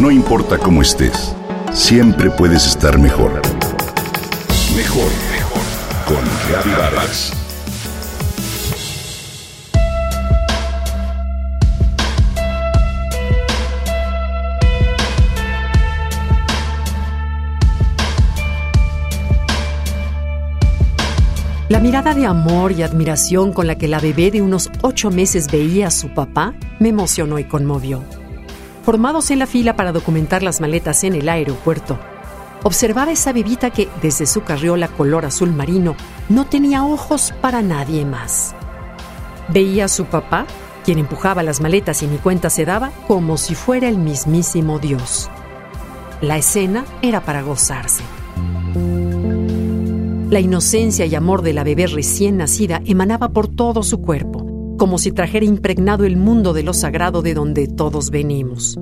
No importa cómo estés, siempre puedes estar mejor. Mejor, mejor. Con Vargas. La mirada de amor y admiración con la que la bebé de unos ocho meses veía a su papá me emocionó y conmovió. Formados en la fila para documentar las maletas en el aeropuerto, observaba esa bebita que, desde su carriola color azul marino, no tenía ojos para nadie más. Veía a su papá, quien empujaba las maletas y ni cuenta se daba, como si fuera el mismísimo Dios. La escena era para gozarse. La inocencia y amor de la bebé recién nacida emanaba por todo su cuerpo, como si trajera impregnado el mundo de lo sagrado de donde todos venimos.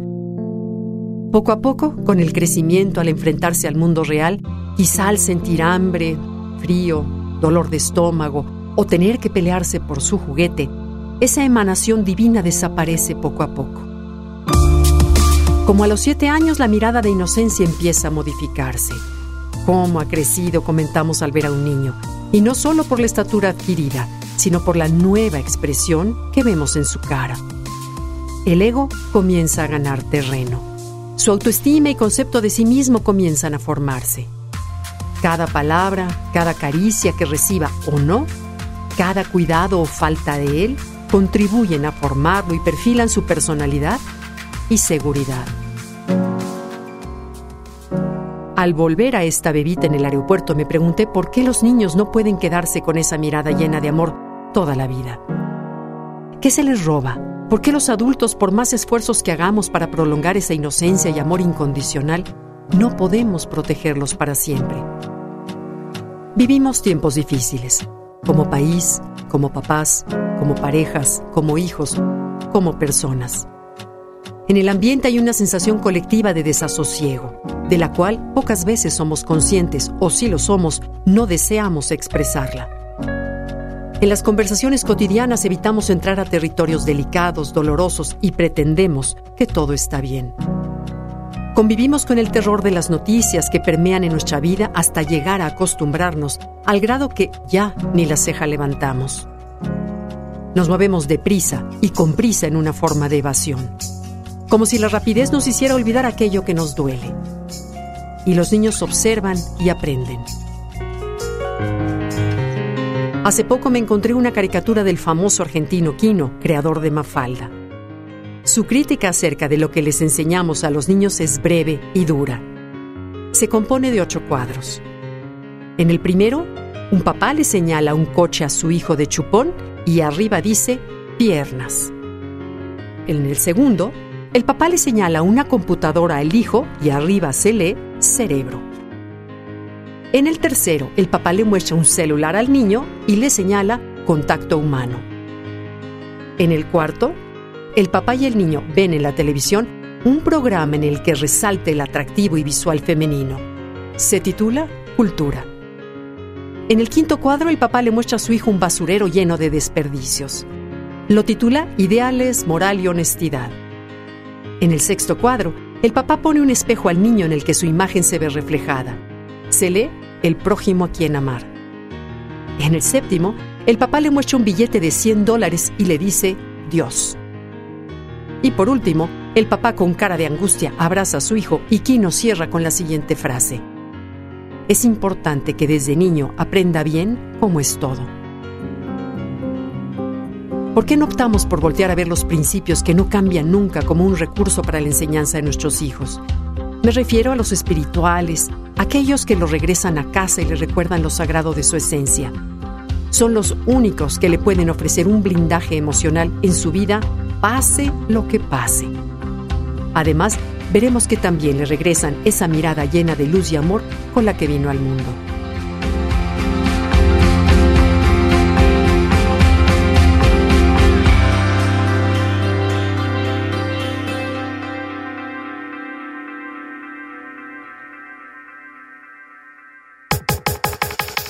Poco a poco, con el crecimiento al enfrentarse al mundo real, quizá al sentir hambre, frío, dolor de estómago o tener que pelearse por su juguete, esa emanación divina desaparece poco a poco. Como a los siete años la mirada de inocencia empieza a modificarse cómo ha crecido, comentamos al ver a un niño, y no solo por la estatura adquirida, sino por la nueva expresión que vemos en su cara. El ego comienza a ganar terreno. Su autoestima y concepto de sí mismo comienzan a formarse. Cada palabra, cada caricia que reciba o no, cada cuidado o falta de él, contribuyen a formarlo y perfilan su personalidad y seguridad. Al volver a esta bebita en el aeropuerto me pregunté por qué los niños no pueden quedarse con esa mirada llena de amor toda la vida. ¿Qué se les roba? ¿Por qué los adultos, por más esfuerzos que hagamos para prolongar esa inocencia y amor incondicional, no podemos protegerlos para siempre? Vivimos tiempos difíciles, como país, como papás, como parejas, como hijos, como personas. En el ambiente hay una sensación colectiva de desasosiego, de la cual pocas veces somos conscientes o si lo somos, no deseamos expresarla. En las conversaciones cotidianas evitamos entrar a territorios delicados, dolorosos y pretendemos que todo está bien. Convivimos con el terror de las noticias que permean en nuestra vida hasta llegar a acostumbrarnos al grado que ya ni la ceja levantamos. Nos movemos deprisa y con prisa en una forma de evasión como si la rapidez nos hiciera olvidar aquello que nos duele. Y los niños observan y aprenden. Hace poco me encontré una caricatura del famoso argentino Quino, creador de Mafalda. Su crítica acerca de lo que les enseñamos a los niños es breve y dura. Se compone de ocho cuadros. En el primero, un papá le señala un coche a su hijo de chupón y arriba dice piernas. En el segundo, el papá le señala una computadora al hijo y arriba se lee cerebro. En el tercero, el papá le muestra un celular al niño y le señala contacto humano. En el cuarto, el papá y el niño ven en la televisión un programa en el que resalta el atractivo y visual femenino. Se titula Cultura. En el quinto cuadro, el papá le muestra a su hijo un basurero lleno de desperdicios. Lo titula Ideales, Moral y Honestidad. En el sexto cuadro, el papá pone un espejo al niño en el que su imagen se ve reflejada. Se lee El prójimo a quien amar. En el séptimo, el papá le muestra un billete de 100 dólares y le dice Dios. Y por último, el papá con cara de angustia abraza a su hijo y Kino cierra con la siguiente frase. Es importante que desde niño aprenda bien cómo es todo. ¿Por qué no optamos por voltear a ver los principios que no cambian nunca como un recurso para la enseñanza de nuestros hijos? Me refiero a los espirituales, aquellos que lo regresan a casa y le recuerdan lo sagrado de su esencia. Son los únicos que le pueden ofrecer un blindaje emocional en su vida, pase lo que pase. Además, veremos que también le regresan esa mirada llena de luz y amor con la que vino al mundo.